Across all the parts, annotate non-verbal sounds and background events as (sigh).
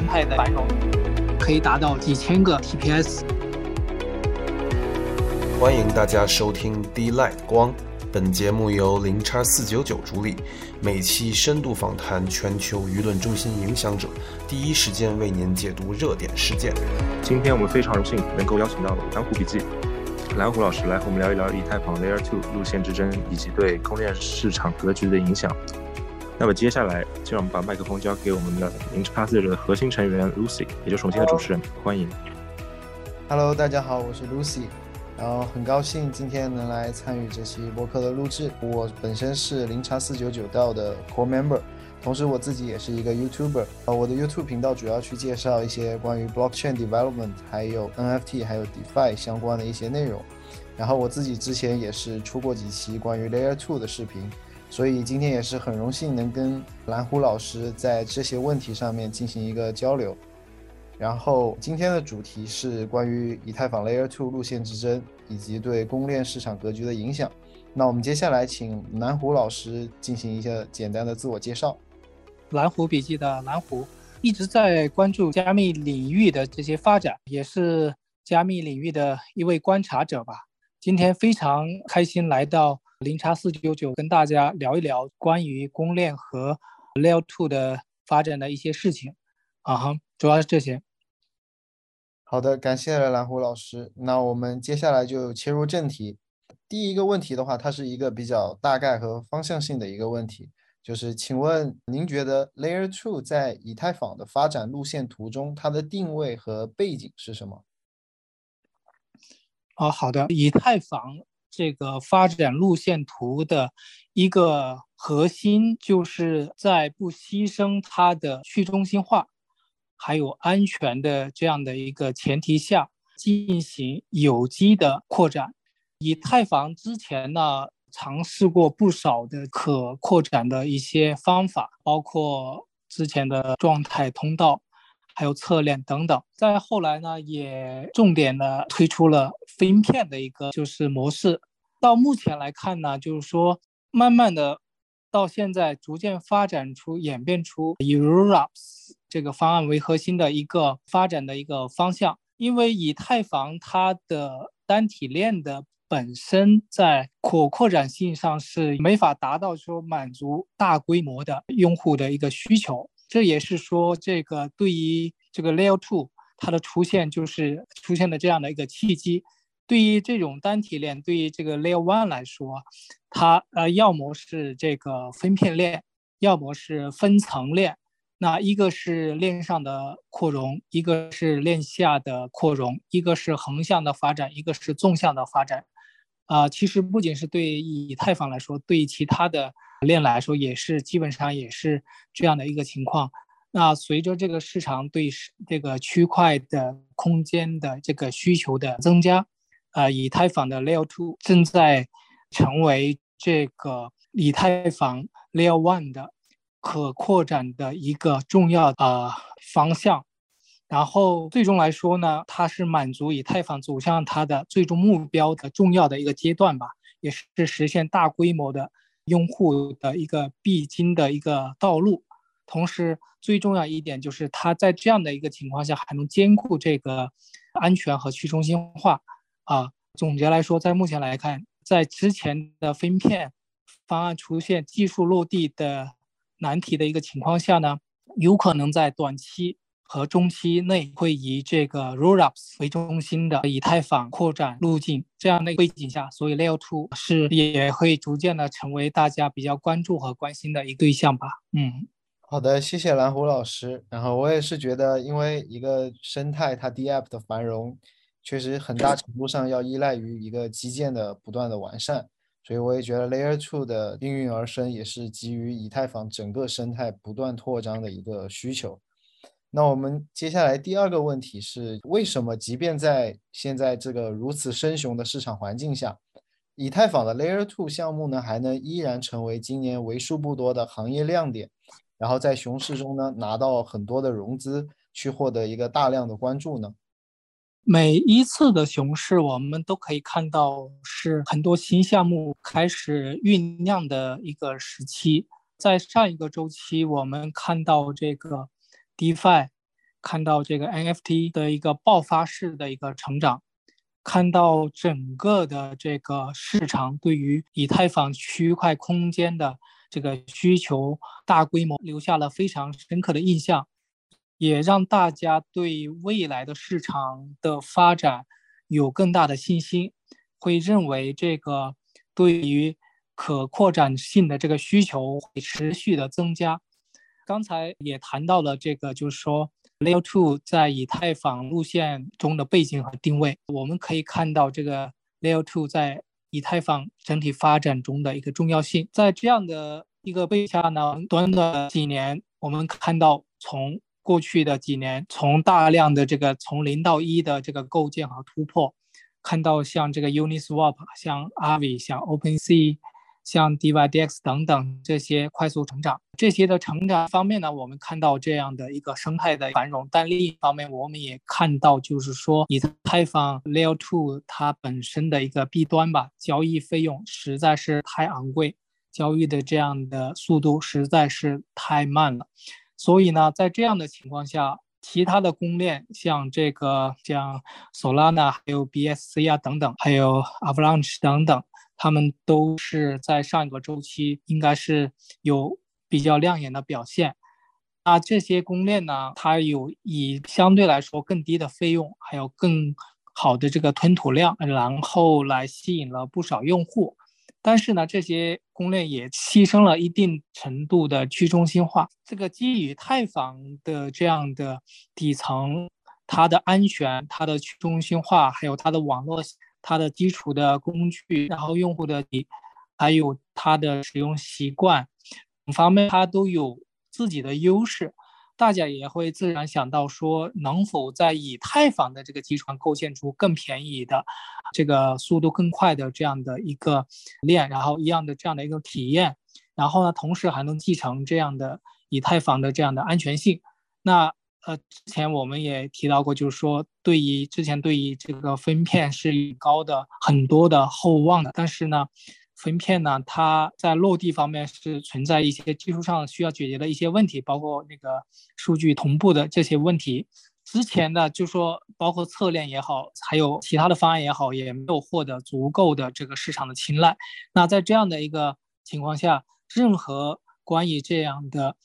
生态的繁荣，可以达到几千个 TPS。欢迎大家收听 D Light 光，本节目由零叉四九九主理，每期深度访谈全球舆论中心影响者，第一时间为您解读热点事件。今天我们非常荣幸能够邀请到蓝湖笔记。蓝湖老师来和我们聊一聊以太坊 Layer Two 路线之争以及对公链市场格局的影响。那么接下来就让我们把麦克风交给我们的零叉四的核心成员 Lucy，也就是我们的主持人，欢迎。Hello，大家好，我是 Lucy，然后很高兴今天能来参与这期播客的录制。我本身是零叉四九九道的 Core Member，同时我自己也是一个 YouTuber。呃，我的 YouTube 频道主要去介绍一些关于 Blockchain Development，还有 NFT，还有 DeFi 相关的一些内容。然后我自己之前也是出过几期关于 Layer Two 的视频。所以今天也是很荣幸能跟蓝湖老师在这些问题上面进行一个交流。然后今天的主题是关于以太坊 Layer Two 路线之争以及对公链市场格局的影响。那我们接下来请蓝湖老师进行一下简单的自我介绍。蓝湖笔记的蓝湖一直在关注加密领域的这些发展，也是加密领域的一位观察者吧。今天非常开心来到。零叉四九九跟大家聊一聊关于公链和 Layer Two 的发展的一些事情，啊哈，主要是这些。好的，感谢蓝湖老师。那我们接下来就切入正题。第一个问题的话，它是一个比较大概和方向性的一个问题，就是请问您觉得 Layer Two 在以太坊的发展路线图中，它的定位和背景是什么？哦，好的，以太坊。这个发展路线图的一个核心，就是在不牺牲它的去中心化，还有安全的这样的一个前提下，进行有机的扩展。以太坊之前呢，尝试过不少的可扩展的一些方法，包括之前的状态通道。还有侧链等等，再后来呢，也重点的推出了分片的一个就是模式。到目前来看呢，就是说，慢慢的到现在逐渐发展出、演变出以 Rollups 这个方案为核心的一个发展的一个方向。因为以太坊它的单体链的本身在可扩展性上是没法达到说满足大规模的用户的一个需求。这也是说，这个对于这个 Layer Two 它的出现，就是出现的这样的一个契机。对于这种单体链，对于这个 Layer One 来说，它呃，要么是这个分片链，要么是分层链。那一个是链上的扩容，一个是链下的扩容，一个是横向的发展，一个是纵向的发展。啊，其实不仅是对以太坊来说，对其他的。链来说也是基本上也是这样的一个情况。那随着这个市场对这个区块的空间的这个需求的增加，呃，以太坊的 Layer Two 正在成为这个以太坊 Layer One 的可扩展的一个重要的方向。然后最终来说呢，它是满足以太坊走向它的最终目标的重要的一个阶段吧，也是实现大规模的。用户的一个必经的一个道路，同时最重要一点就是它在这样的一个情况下还能兼顾这个安全和去中心化啊。总结来说，在目前来看，在之前的分片方案出现技术落地的难题的一个情况下呢，有可能在短期。和中期内会以这个 Rollups 为中心的以太坊扩展路径这样的背景下，所以 Layer Two 是也会逐渐的成为大家比较关注和关心的一个对象吧。嗯，好的，谢谢蓝湖老师。然后我也是觉得，因为一个生态它 DApp 的繁荣，确实很大程度上要依赖于一个基建的不断的完善，所以我也觉得 Layer Two 的应运而生，也是基于以太坊整个生态不断扩张的一个需求。那我们接下来第二个问题是，为什么即便在现在这个如此生熊的市场环境下，以太坊的 Layer Two 项目呢，还能依然成为今年为数不多的行业亮点，然后在熊市中呢，拿到很多的融资，去获得一个大量的关注呢？每一次的熊市，我们都可以看到是很多新项目开始酝酿的一个时期。在上一个周期，我们看到这个。DeFi 看到这个 NFT 的一个爆发式的一个成长，看到整个的这个市场对于以太坊区块空间的这个需求大规模，留下了非常深刻的印象，也让大家对未来的市场的发展有更大的信心，会认为这个对于可扩展性的这个需求会持续的增加。刚才也谈到了这个，就是说。Layer Two 在以太坊路线中的背景和定位，我们可以看到这个 Layer Two 在以太坊整体发展中的一个重要性。在这样的一个背景下呢，短短几年，我们看到从过去的几年，从大量的这个从零到一的这个构建和突破，看到像这个 Uniswap、像 Aave、像 OpenSea。像 DYDX 等等这些快速成长，这些的成长方面呢，我们看到这样的一个生态的繁荣。但另一方面，我们也看到，就是说以太坊 Layer Two 它本身的一个弊端吧，交易费用实在是太昂贵，交易的这样的速度实在是太慢了。所以呢，在这样的情况下，其他的公链像这个像 Solana、还有 BSC 啊等等，还有 Avalanche 等等。他们都是在上一个周期应该是有比较亮眼的表现，那这些公链呢，它有以相对来说更低的费用，还有更好的这个吞吐量，然后来吸引了不少用户。但是呢，这些公链也牺牲了一定程度的去中心化。这个基于太坊的这样的底层，它的安全、它的去中心化，还有它的网络。它的基础的工具，然后用户的还有它的使用习惯等方面，它都有自己的优势。大家也会自然想到说，能否在以太坊的这个基础上构建出更便宜的、这个速度更快的这样的一个链，然后一样的这样的一个体验，然后呢，同时还能继承这样的以太坊的这样的安全性。那呃，之前我们也提到过，就是说，对于之前对于这个分片是高的很多的厚望的，但是呢，分片呢，它在落地方面是存在一些技术上需要解决的一些问题，包括那个数据同步的这些问题。之前的就说，包括侧链也好，还有其他的方案也好，也没有获得足够的这个市场的青睐。那在这样的一个情况下，任何关于这样的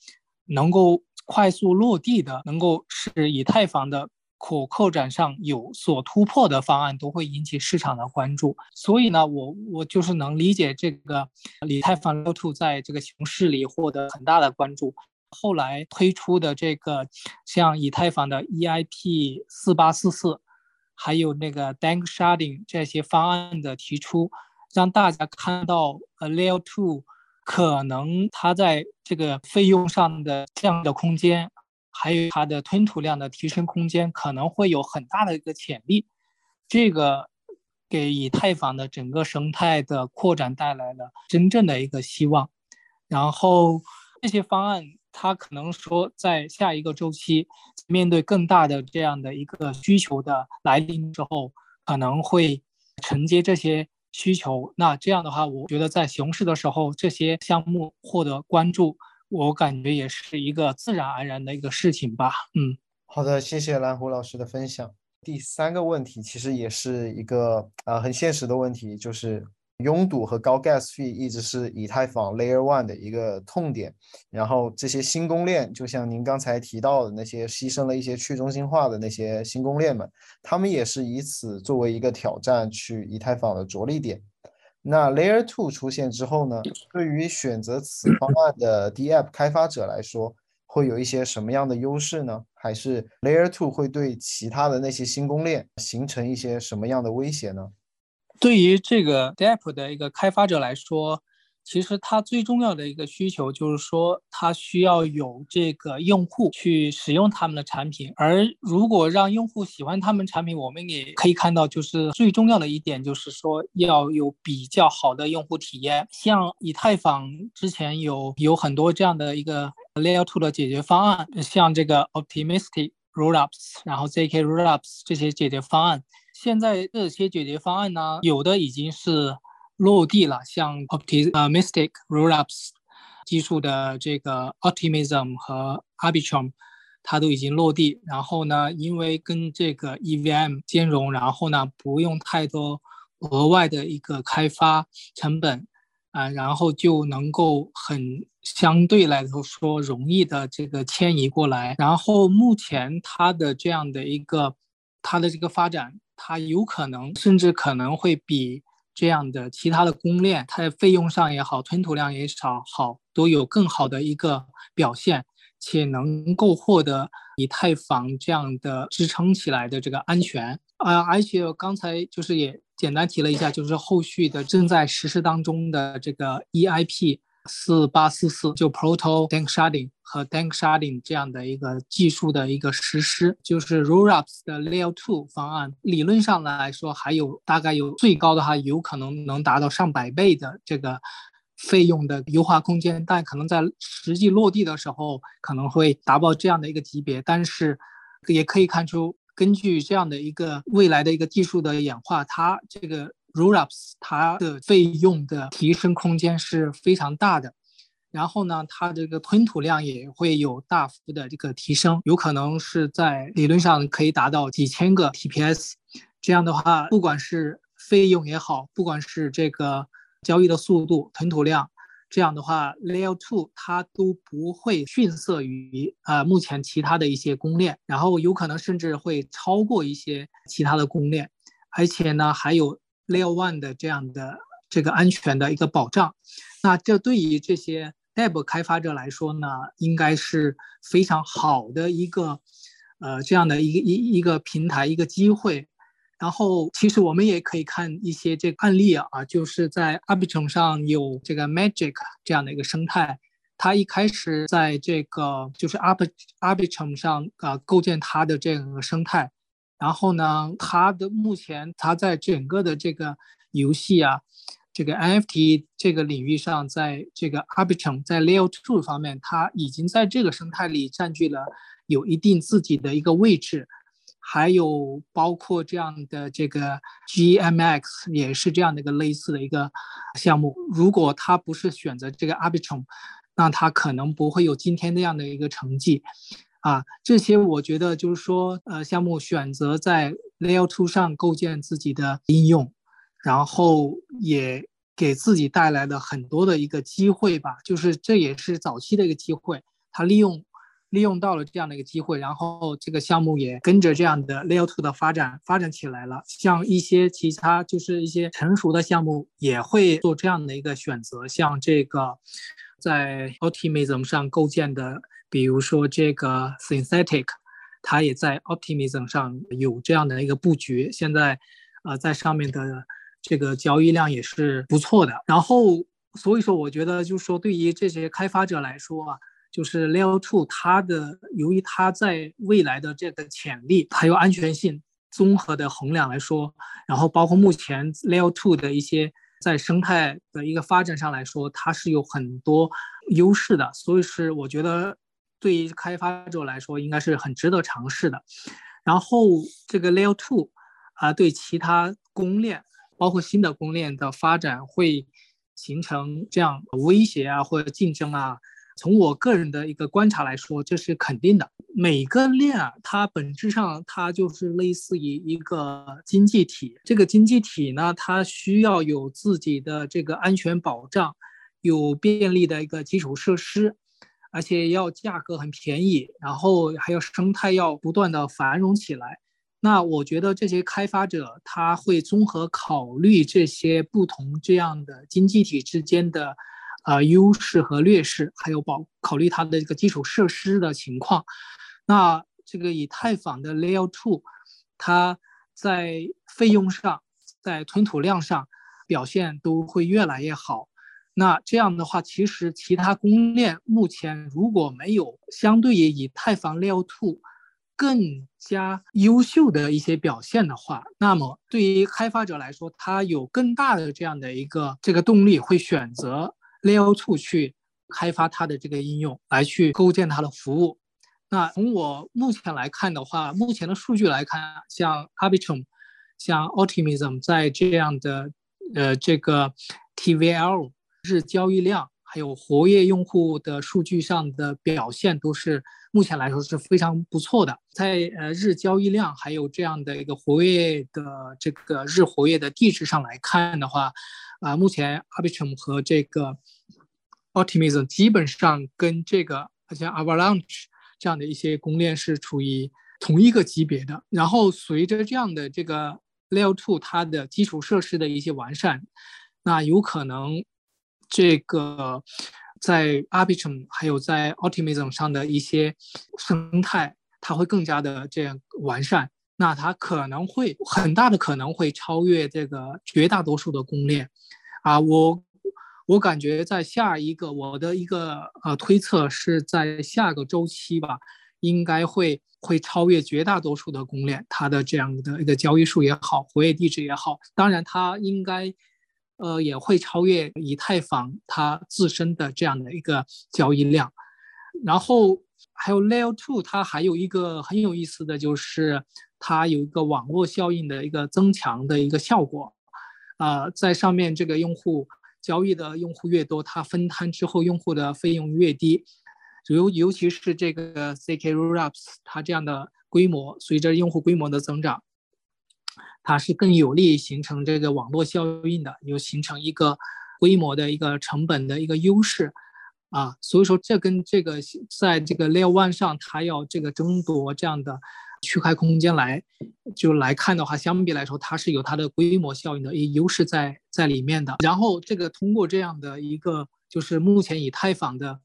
能够。快速落地的，能够使以太坊的可扩展上有所突破的方案，都会引起市场的关注。所以呢，我我就是能理解这个以太坊 Layer Two 在这个熊市里获得很大的关注。后来推出的这个像以太坊的 EIP 四八四四，还有那个 Dank Sharding 这些方案的提出，让大家看到呃 Layer Two。可能它在这个费用上的降的空间，还有它的吞吐量的提升空间，可能会有很大的一个潜力。这个给以太坊的整个生态的扩展带来了真正的一个希望。然后这些方案，它可能说在下一个周期面对更大的这样的一个需求的来临之后，可能会承接这些。需求，那这样的话，我觉得在熊市的时候，这些项目获得关注，我感觉也是一个自然而然的一个事情吧。嗯，好的，谢谢蓝湖老师的分享。第三个问题其实也是一个啊很现实的问题，就是。拥堵和高 gas fee 一直是以太坊 Layer One 的一个痛点，然后这些新公链，就像您刚才提到的那些牺牲了一些去中心化的那些新公链们，他们也是以此作为一个挑战去以太坊的着力点。那 Layer Two 出现之后呢，对于选择此方案的 DApp 开发者来说，会有一些什么样的优势呢？还是 Layer Two 会对其他的那些新公链形成一些什么样的威胁呢？对于这个 DApp 的一个开发者来说，其实它最重要的一个需求就是说，它需要有这个用户去使用他们的产品。而如果让用户喜欢他们产品，我们也可以看到，就是最重要的一点就是说，要有比较好的用户体验。像以太坊之前有有很多这样的一个 Layer Two 的解决方案，像这个 Optimistic Rollups，然后 ZK Rollups 这些解决方案。现在这些解决方案呢，有的已经是落地了，像 Optimistic Rollups 技术的这个 Optimism 和 Arbitrum，它都已经落地。然后呢，因为跟这个 EVM 兼容，然后呢，不用太多额外的一个开发成本，啊，然后就能够很相对来说容易的这个迁移过来。然后目前它的这样的一个它的这个发展，它有可能甚至可能会比。这样的其他的公链，它的费用上也好，吞吐量也少好，都有更好的一个表现，且能够获得以太坊这样的支撑起来的这个安全啊。而且刚才就是也简单提了一下，就是后续的正在实施当中的这个 EIP。四八四四就 Proto Danksharding 和 Danksharding 这样的一个技术的一个实施，就是 Rollups 的 Layer Two 方案，理论上来说还有大概有最高的话，有可能能达到上百倍的这个费用的优化空间，但可能在实际落地的时候可能会达到这样的一个级别。但是也可以看出，根据这样的一个未来的一个技术的演化，它这个。Rollups 它的费用的提升空间是非常大的，然后呢，它这个吞吐量也会有大幅的这个提升，有可能是在理论上可以达到几千个 TPS。这样的话，不管是费用也好，不管是这个交易的速度、吞吐量，这样的话，Layer Two 它都不会逊色于啊目前其他的一些公链，然后有可能甚至会超过一些其他的公链，而且呢，还有。Layer One 的这样的这个安全的一个保障，那这对于这些 Deb 开发者来说呢，应该是非常好的一个呃这样的一个一一个平台一个机会。然后其实我们也可以看一些这个案例啊，就是在 Arbitrum 上有这个 Magic 这样的一个生态，它一开始在这个就是 Ar Arbitrum 上啊构建它的这个生态。然后呢，它的目前它在整个的这个游戏啊，这个 NFT 这个领域上，在这个 Arbitrum 在 Layer Two 方面，它已经在这个生态里占据了有一定自己的一个位置。还有包括这样的这个 GMX 也是这样的一个类似的一个项目。如果它不是选择这个 Arbitrum，那它可能不会有今天那样的一个成绩。啊，这些我觉得就是说，呃，项目选择在 Layer Two 上构建自己的应用，然后也给自己带来了很多的一个机会吧。就是这也是早期的一个机会，他利用利用到了这样的一个机会，然后这个项目也跟着这样的 Layer Two 的发展发展起来了。像一些其他就是一些成熟的项目也会做这样的一个选择，像这个在 Optimism 上构建的。比如说这个 Synthetic，它也在 Optimism 上有这样的一个布局，现在，呃，在上面的这个交易量也是不错的。然后，所以说我觉得就是说，对于这些开发者来说啊，就是 Layer Two 它的由于它在未来的这个潜力还有安全性综合的衡量来说，然后包括目前 Layer Two 的一些在生态的一个发展上来说，它是有很多优势的。所以是我觉得。对于开发者来说，应该是很值得尝试的。然后这个 Layer Two 啊，对其他公链，包括新的公链的发展，会形成这样威胁啊，或者竞争啊。从我个人的一个观察来说，这是肯定的。每个链啊，它本质上它就是类似于一个经济体。这个经济体呢，它需要有自己的这个安全保障，有便利的一个基础设施。而且要价格很便宜，然后还有生态要不断的繁荣起来。那我觉得这些开发者他会综合考虑这些不同这样的经济体之间的，呃优势和劣势，还有保考虑它的这个基础设施的情况。那这个以太坊的 Layer Two，它在费用上，在吞吐量上表现都会越来越好。那这样的话，其实其他公链目前如果没有相对于以太坊 Layer Two 更加优秀的一些表现的话，那么对于开发者来说，他有更大的这样的一个这个动力，会选择 Layer Two 去开发它的这个应用，来去构建它的服务。那从我目前来看的话，目前的数据来看，像 Arbitrum、像 Optimism 在这样的呃这个 TVL。日交易量还有活跃用户的数据上的表现都是目前来说是非常不错的。在呃日交易量还有这样的一个活跃的这个日活跃的地址上来看的话，啊，目前 Arbitrum 和这个 Optimism 基本上跟这个像 Avalanche 这样的一些公链是处于同一个级别的。然后随着这样的这个 Layer Two 它的基础设施的一些完善，那有可能。这个在 Arbitrum 还有在 Optimism 上的一些生态，它会更加的这样完善。那它可能会很大的可能会超越这个绝大多数的公链啊！我我感觉在下一个我的一个呃推测是在下个周期吧，应该会会超越绝大多数的公链，它的这样的一个交易数也好，活跃地址也好，当然它应该。呃，也会超越以太坊它自身的这样的一个交易量，然后还有 Layer Two，它还有一个很有意思的就是它有一个网络效应的一个增强的一个效果，呃，在上面这个用户交易的用户越多，它分摊之后用户的费用越低，尤尤其是这个 CK Rollups 它这样的规模，随着用户规模的增长。它是更有利形成这个网络效应的，有形成一个规模的一个成本的一个优势啊，所以说这跟这个在这个 Layer One 上它要这个争夺这样的区块空间来就来看的话，相比来说它是有它的规模效应的一优势在在里面的。然后这个通过这样的一个就是目前以太坊的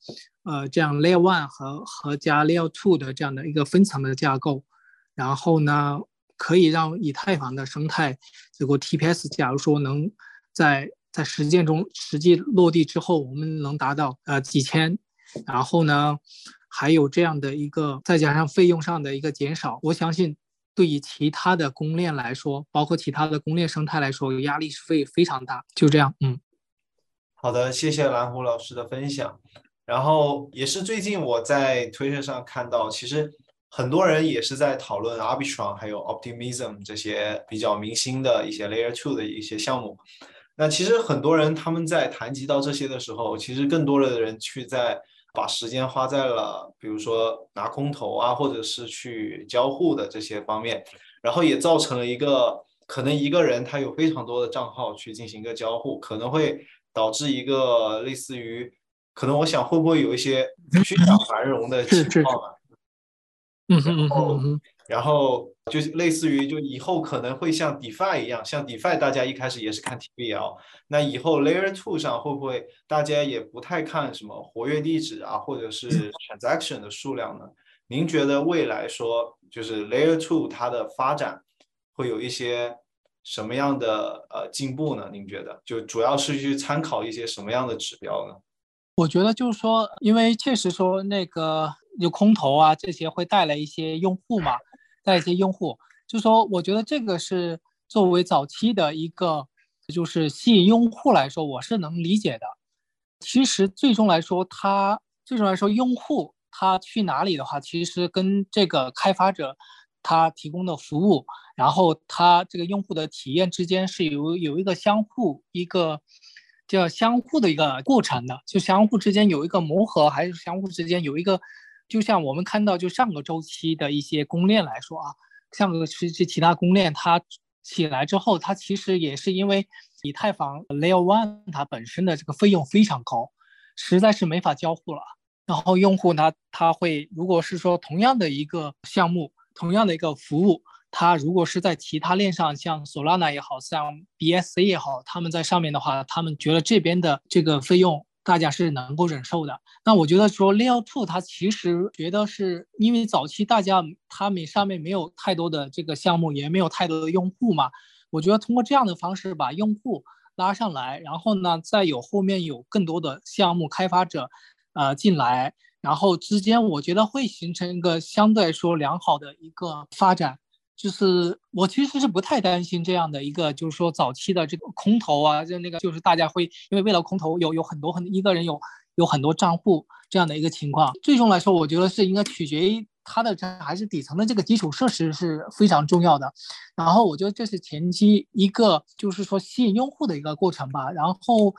呃这样 Layer One 和和加 Layer Two 的这样的一个分层的架构，然后呢。可以让以太坊的生态这个 TPS，假如说能在在实践中实际落地之后，我们能达到呃几千，然后呢，还有这样的一个再加上费用上的一个减少，我相信对于其他的公链来说，包括其他的公链生态来说，压力是非非常大。就这样，嗯，好的，谢谢蓝湖老师的分享。然后也是最近我在推特上看到，其实。很多人也是在讨论 Arbitrum 还有 Optimism 这些比较明星的一些 Layer Two 的一些项目。那其实很多人他们在谈及到这些的时候，其实更多的人去在把时间花在了，比如说拿空投啊，或者是去交互的这些方面，然后也造成了一个可能一个人他有非常多的账号去进行一个交互，可能会导致一个类似于，可能我想会不会有一些虚假 (laughs) 繁荣的情况啊？嗯哼嗯哼，然后就类似于就以后可能会像 DeFi 一样，像 DeFi 大家一开始也是看 TVL，那以后 Layer Two 上会不会大家也不太看什么活跃地址啊，或者是 Transaction 的数量呢？您觉得未来说就是 Layer Two 它的发展会有一些什么样的呃进步呢？您觉得就主要是去参考一些什么样的指标呢？我觉得就是说，因为确实说那个。有空投啊，这些会带来一些用户嘛，带一些用户，就说我觉得这个是作为早期的一个，就是吸引用户来说，我是能理解的。其实最终来说，它最终来说，用户他去哪里的话，其实跟这个开发者他提供的服务，然后他这个用户的体验之间是有有一个相互一个。叫相互的一个过程的，就相互之间有一个磨合，还是相互之间有一个，就像我们看到，就上个周期的一些公链来说啊，上个其实其他公链它起来之后，它其实也是因为以太坊 Layer One 它本身的这个费用非常高，实在是没法交互了。然后用户呢，他会如果是说同样的一个项目，同样的一个服务。它如果是在其他链上，像 Solana 也好像 BSC 也好，他们在上面的话，他们觉得这边的这个费用大家是能够忍受的。那我觉得说 Layer Two 它其实觉得是因为早期大家他们上面没有太多的这个项目，也没有太多的用户嘛。我觉得通过这样的方式把用户拉上来，然后呢，再有后面有更多的项目开发者，呃进来，然后之间我觉得会形成一个相对来说良好的一个发展。就是我其实是不太担心这样的一个，就是说早期的这个空投啊，就那个就是大家会因为为了空投有有很多很一个人有有很多账户这样的一个情况。最终来说，我觉得是应该取决于它的这还是底层的这个基础设施是非常重要的。然后我觉得这是前期一个就是说吸引用户的一个过程吧。然后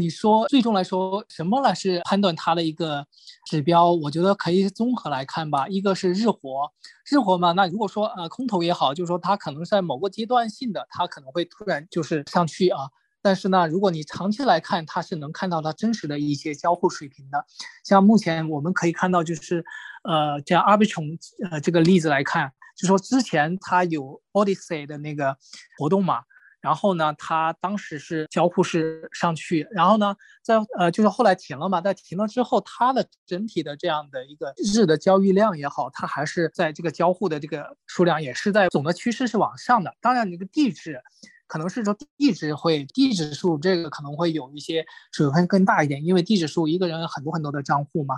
你说最终来说，什么来是判断它的一个指标？我觉得可以综合来看吧。一个是日活，日活嘛，那如果说呃空头也好，就是说它可能在某个阶段性的，它可能会突然就是上去啊。但是呢，如果你长期来看，它是能看到它真实的一些交互水平的。像目前我们可以看到，就是呃，像 Arbitrum 呃这个例子来看，就说之前它有 Odyssey 的那个活动嘛。然后呢，它当时是交互是上去，然后呢，在呃就是后来停了嘛，在停了之后，它的整体的这样的一个日的交易量也好，它还是在这个交互的这个数量也是在总的趋势是往上的。当然，你这个地址可能是说地址会地址数这个可能会有一些水分更大一点，因为地址数一个人很多很多的账户嘛。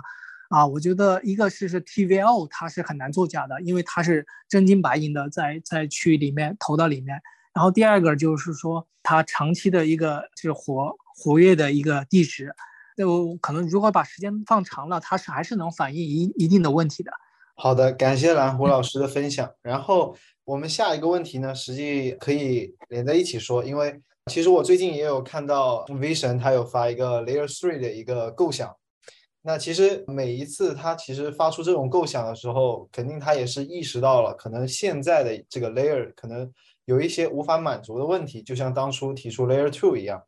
啊，我觉得一个是是 TVL 它是很难作假的，因为它是真金白银的在在区域里面投到里面。然后第二个就是说，它长期的一个就是活活跃的一个地址，就可能如果把时间放长了，它是还是能反映一一定的问题的。好的，感谢蓝湖老师的分享。然后我们下一个问题呢，实际可以连在一起说，因为其实我最近也有看到 Vision 他有发一个 Layer Three 的一个构想。那其实每一次他其实发出这种构想的时候，肯定他也是意识到了，可能现在的这个 Layer 可能。有一些无法满足的问题，就像当初提出 Layer Two 一样。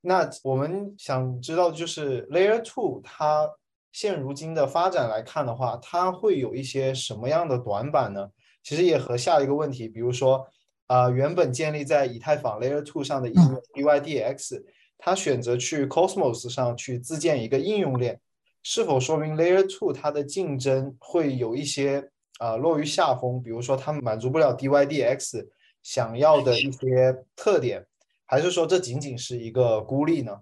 那我们想知道，就是 Layer Two 它现如今的发展来看的话，它会有一些什么样的短板呢？其实也和下一个问题，比如说，啊，原本建立在以太坊 Layer Two 上的应用 DYDX，它选择去 Cosmos 上去自建一个应用链，是否说明 Layer Two 它的竞争会有一些啊落于下风？比如说，它满足不了 DYDX。想要的一些特点，还是说这仅仅是一个孤立呢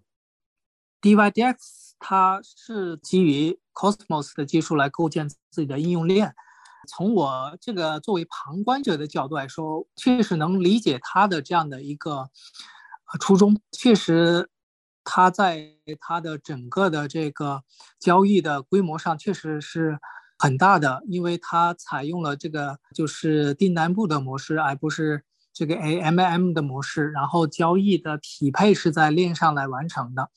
？DYDX 它是基于 Cosmos 的技术来构建自己的应用链。从我这个作为旁观者的角度来说，确实能理解它的这样的一个初衷。确实，它在它的整个的这个交易的规模上确实是。很大的，因为它采用了这个就是订单部的模式，而不是这个 AMM 的模式。然后交易的匹配是在链上来完成的，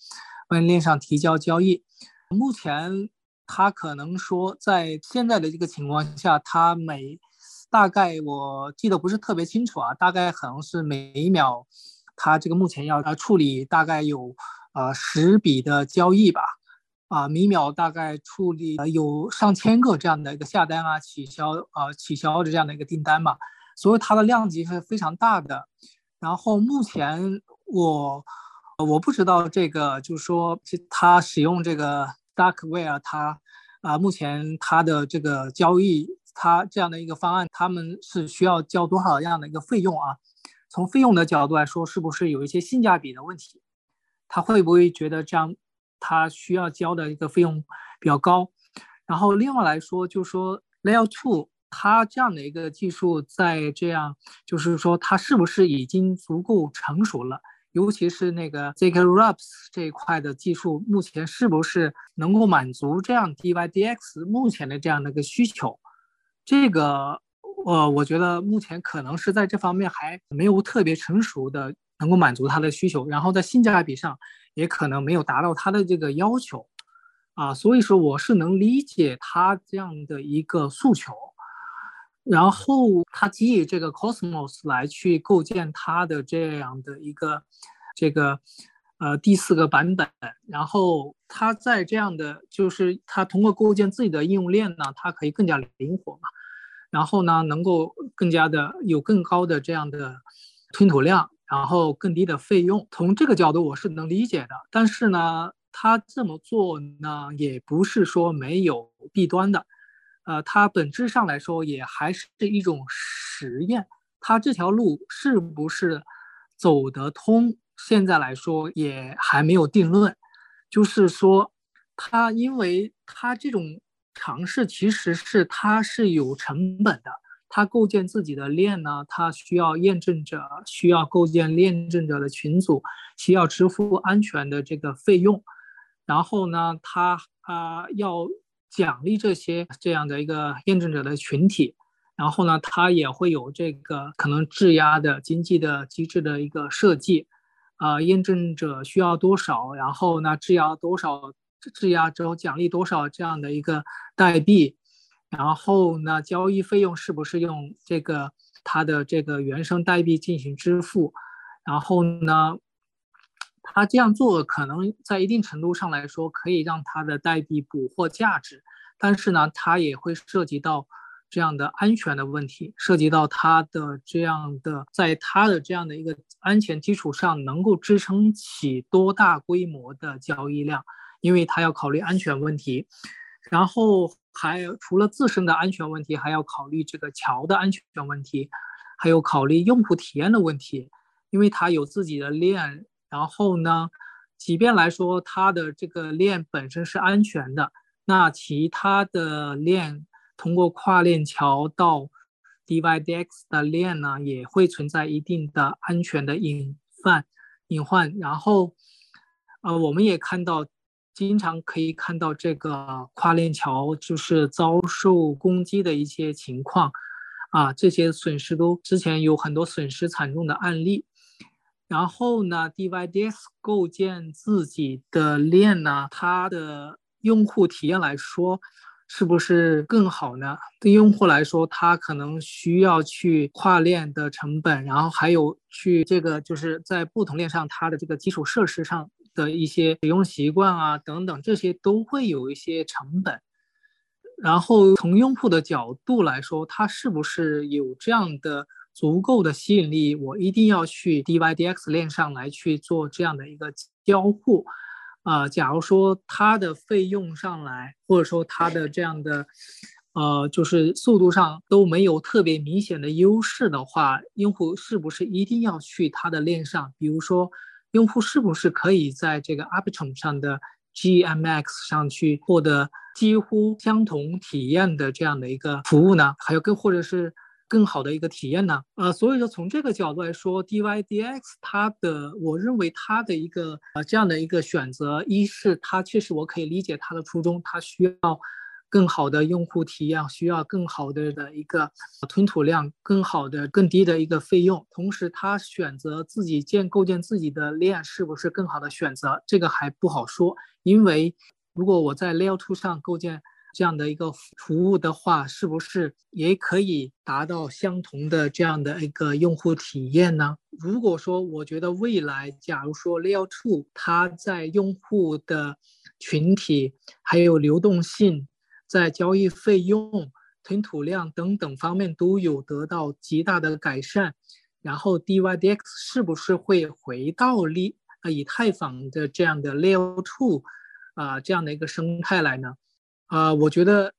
在链上提交交易。目前它可能说在现在的这个情况下，它每大概我记得不是特别清楚啊，大概可能是每一秒它这个目前要呃处理大概有呃十笔的交易吧。啊，每秒大概处理呃有上千个这样的一个下单啊、取消啊、取消的这样的一个订单嘛，所以它的量级是非常大的。然后目前我我不知道这个，就是说它使用这个 Starkware，它啊目前它的这个交易，它这样的一个方案，他们是需要交多少样的一个费用啊？从费用的角度来说，是不是有一些性价比的问题？他会不会觉得这样？它需要交的一个费用比较高，然后另外来说，就是说 Layer Two 它这样的一个技术在这样，就是说它是不是已经足够成熟了？尤其是那个 Zk Wraps 这一块的技术，目前是不是能够满足这样 DYDX 目前的这样的一个需求？这个，呃，我觉得目前可能是在这方面还没有特别成熟的，能够满足它的需求。然后在性价比上。也可能没有达到他的这个要求，啊，所以说我是能理解他这样的一个诉求，然后他基于这个 Cosmos 来去构建他的这样的一个这个呃第四个版本，然后他在这样的就是他通过构建自己的应用链呢，它可以更加灵活嘛，然后呢能够更加的有更高的这样的吞吐量。然后更低的费用，从这个角度我是能理解的。但是呢，他这么做呢，也不是说没有弊端的。呃，它本质上来说也还是一种实验。它这条路是不是走得通，现在来说也还没有定论。就是说，它因为它这种尝试其实是它是有成本的。它构建自己的链呢，它需要验证者，需要构建验证者的群组，需要支付安全的这个费用，然后呢，它啊要奖励这些这样的一个验证者的群体，然后呢，他也会有这个可能质押的经济的机制的一个设计，啊，验证者需要多少，然后呢质押多少，质押之后奖励多少这样的一个代币，然后呢交易费用是不是用这个它的这个原生代币进行支付，然后呢，他这样做可能在一定程度上来说可以让他的代币捕获价值，但是呢，它也会涉及到。这样的安全的问题，涉及到它的这样的，在它的这样的一个安全基础上，能够支撑起多大规模的交易量？因为它要考虑安全问题，然后还除了自身的安全问题，还要考虑这个桥的安全问题，还有考虑用户体验的问题。因为它有自己的链，然后呢，即便来说它的这个链本身是安全的，那其他的链。通过跨链桥到 DYDX 的链呢，也会存在一定的安全的隐患隐患。然后，呃，我们也看到，经常可以看到这个跨链桥就是遭受攻击的一些情况，啊，这些损失都之前有很多损失惨重的案例。然后呢，DYDX 构建自己的链呢，它的用户体验来说。是不是更好呢？对用户来说，他可能需要去跨链的成本，然后还有去这个就是在不同链上，它的这个基础设施上的一些使用习惯啊等等，这些都会有一些成本。然后从用户的角度来说，他是不是有这样的足够的吸引力？我一定要去 DYDX 链上来去做这样的一个交互。啊，假如说它的费用上来，或者说它的这样的，呃，就是速度上都没有特别明显的优势的话，用户是不是一定要去它的链上？比如说，用户是不是可以在这个 Arbitrum 上的 GMX 上去获得几乎相同体验的这样的一个服务呢？还有更或者是？更好的一个体验呢？呃，所以说从这个角度来说，DYDX 它的，我认为它的一个呃这样的一个选择，一是它确实我可以理解它的初衷，它需要更好的用户体验，需要更好的的一个吞吐量，更好的更低的一个费用。同时，它选择自己建构建自己的链是不是更好的选择，这个还不好说。因为如果我在 Layer Two 上构建。这样的一个服务的话，是不是也可以达到相同的这样的一个用户体验呢？如果说我觉得未来，假如说 Layer Two 它在用户的群体、还有流动性、在交易费用、吞吐量等等方面都有得到极大的改善，然后 DYDX 是不是会回到利呃以太坊的这样的 Layer Two 啊这样的一个生态来呢？啊，我觉得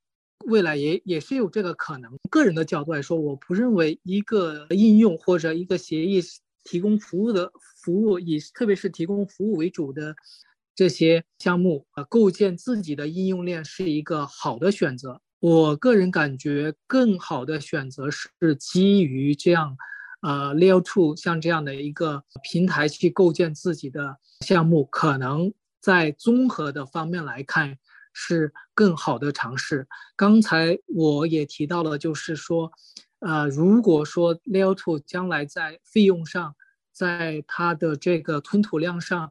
未来也也是有这个可能。个人的角度来说，我不认为一个应用或者一个协议提供服务的服务以特别是提供服务为主的这些项目，呃，构建自己的应用链是一个好的选择。我个人感觉更好的选择是基于这样，呃，Layer Two 像这样的一个平台去构建自己的项目，可能在综合的方面来看。是更好的尝试。刚才我也提到了，就是说，呃，如果说 Layer Two 将来在费用上，在它的这个吞吐量上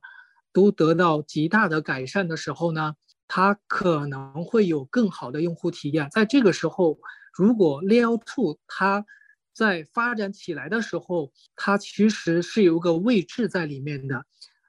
都得到极大的改善的时候呢，它可能会有更好的用户体验。在这个时候，如果 Layer Two 它在发展起来的时候，它其实是有个位置在里面的。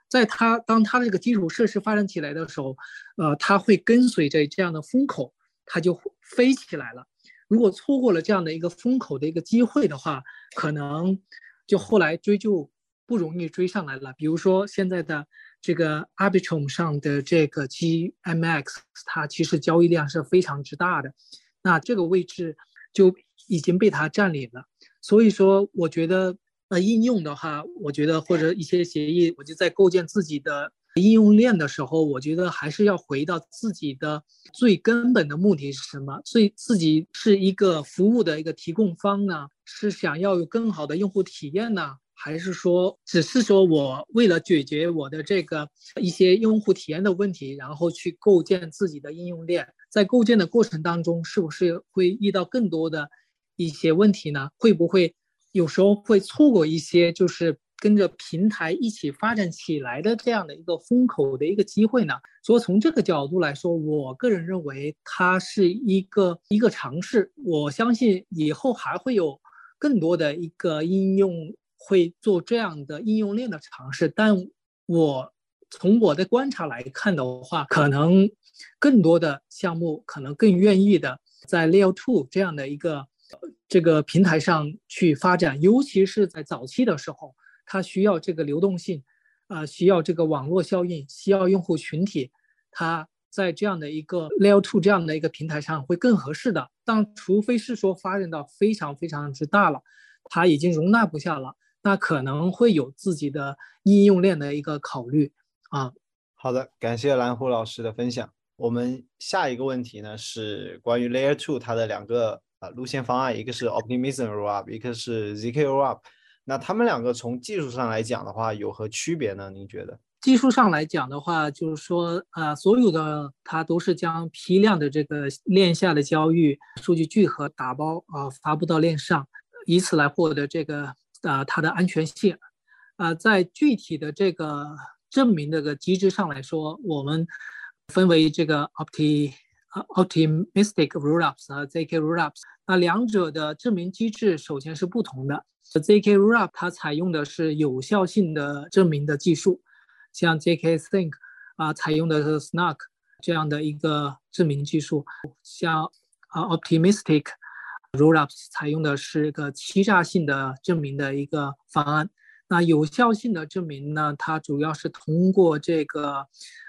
在它当它的这个基础设施发展起来的时候，呃，它会跟随着这样的风口，它就飞起来了。如果错过了这样的一个风口的一个机会的话，可能就后来追就不容易追上来了。比如说现在的这个 Arbitrum 上的这个 GMX，它其实交易量是非常之大的，那这个位置就已经被它占领了。所以说，我觉得。那应用的话，我觉得或者一些协议，我就在构建自己的应用链的时候，我觉得还是要回到自己的最根本的目的是什么？所以自己是一个服务的一个提供方呢，是想要有更好的用户体验呢，还是说只是说我为了解决我的这个一些用户体验的问题，然后去构建自己的应用链？在构建的过程当中，是不是会遇到更多的一些问题呢？会不会？有时候会错过一些，就是跟着平台一起发展起来的这样的一个风口的一个机会呢。所以从这个角度来说，我个人认为它是一个一个尝试。我相信以后还会有更多的一个应用会做这样的应用链的尝试。但我从我的观察来看的话，可能更多的项目可能更愿意的在 Layer Two 这样的一个。这个平台上去发展，尤其是在早期的时候，它需要这个流动性，啊，需要这个网络效应，需要用户群体，它在这样的一个 Layer Two 这样的一个平台上会更合适的。但除非是说发展到非常非常之大了，它已经容纳不下了，那可能会有自己的应用链的一个考虑啊。好的，感谢蓝湖老师的分享。我们下一个问题呢是关于 Layer Two 它的两个。啊，路线方案一个是 Optimism Rollup，一个是 zk Rollup。那他们两个从技术上来讲的话，有何区别呢？您觉得？技术上来讲的话，就是说啊，所有的它都是将批量的这个链下的交易数据聚合打包啊，发布到链上，以此来获得这个啊它的安全性。啊，在具体的这个证明这个机制上来说，我们分为这个 Opti。Optimistic rollups 和 zk rollups，那两者的证明机制首先是不同的。zk rollup 它采用的是有效性的证明的技术，像 zk sync 啊采用的是 Snark 这样的一个证明技术，像啊 Optimistic rollups 采用的是一个欺诈性的证明的一个方案。那有效性的证明呢，它主要是通过这个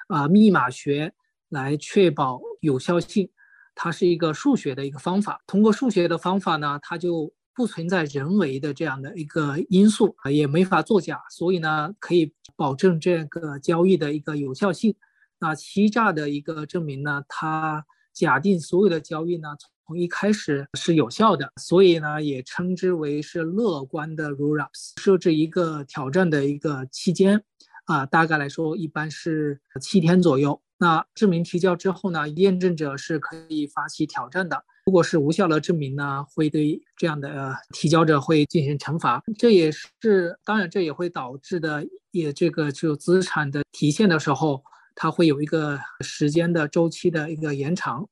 啊密码学。来确保有效性，它是一个数学的一个方法。通过数学的方法呢，它就不存在人为的这样的一个因素啊，也没法作假，所以呢，可以保证这个交易的一个有效性。那欺诈的一个证明呢，它假定所有的交易呢从一开始是有效的，所以呢，也称之为是乐观的 rule ups，。设置一个挑战的一个期间啊，大概来说一般是七天左右。那证明提交之后呢，验证者是可以发起挑战的。如果是无效的证明呢，会对这样的提交者会进行惩罚。这也是当然，这也会导致的，也这个就资产的提现的时候，它会有一个时间的周期的一个延长。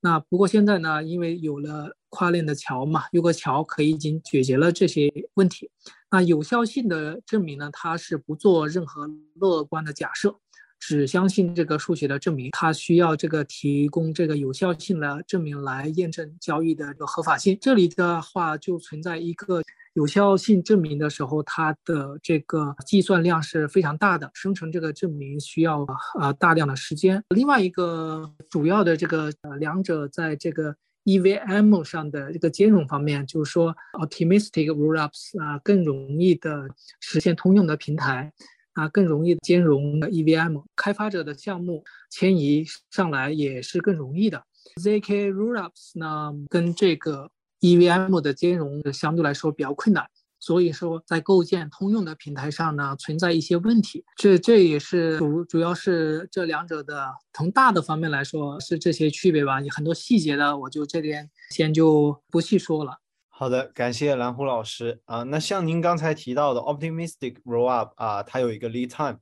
那不过现在呢，因为有了跨链的桥嘛，有个桥可以已经解决了这些问题。那有效性的证明呢，它是不做任何乐观的假设。只相信这个数学的证明，它需要这个提供这个有效性的证明来验证交易的这个合法性。这里的话就存在一个有效性证明的时候，它的这个计算量是非常大的，生成这个证明需要呃大量的时间。另外一个主要的这个呃两者在这个 EVM 上的这个兼容方面，就是说 Optimistic Rollups 啊更容易的实现通用的平台。啊，更容易兼容 EVM，开发者的项目迁移上来也是更容易的。zk rollups 呢，跟这个 EVM 的兼容相对来说比较困难，所以说在构建通用的平台上呢，存在一些问题。这这也是主主要是这两者的从大的方面来说是这些区别吧。很多细节的我就这边先就不细说了。好的，感谢蓝湖老师啊。那像您刚才提到的 optimistic rollup 啊，它有一个 lead time，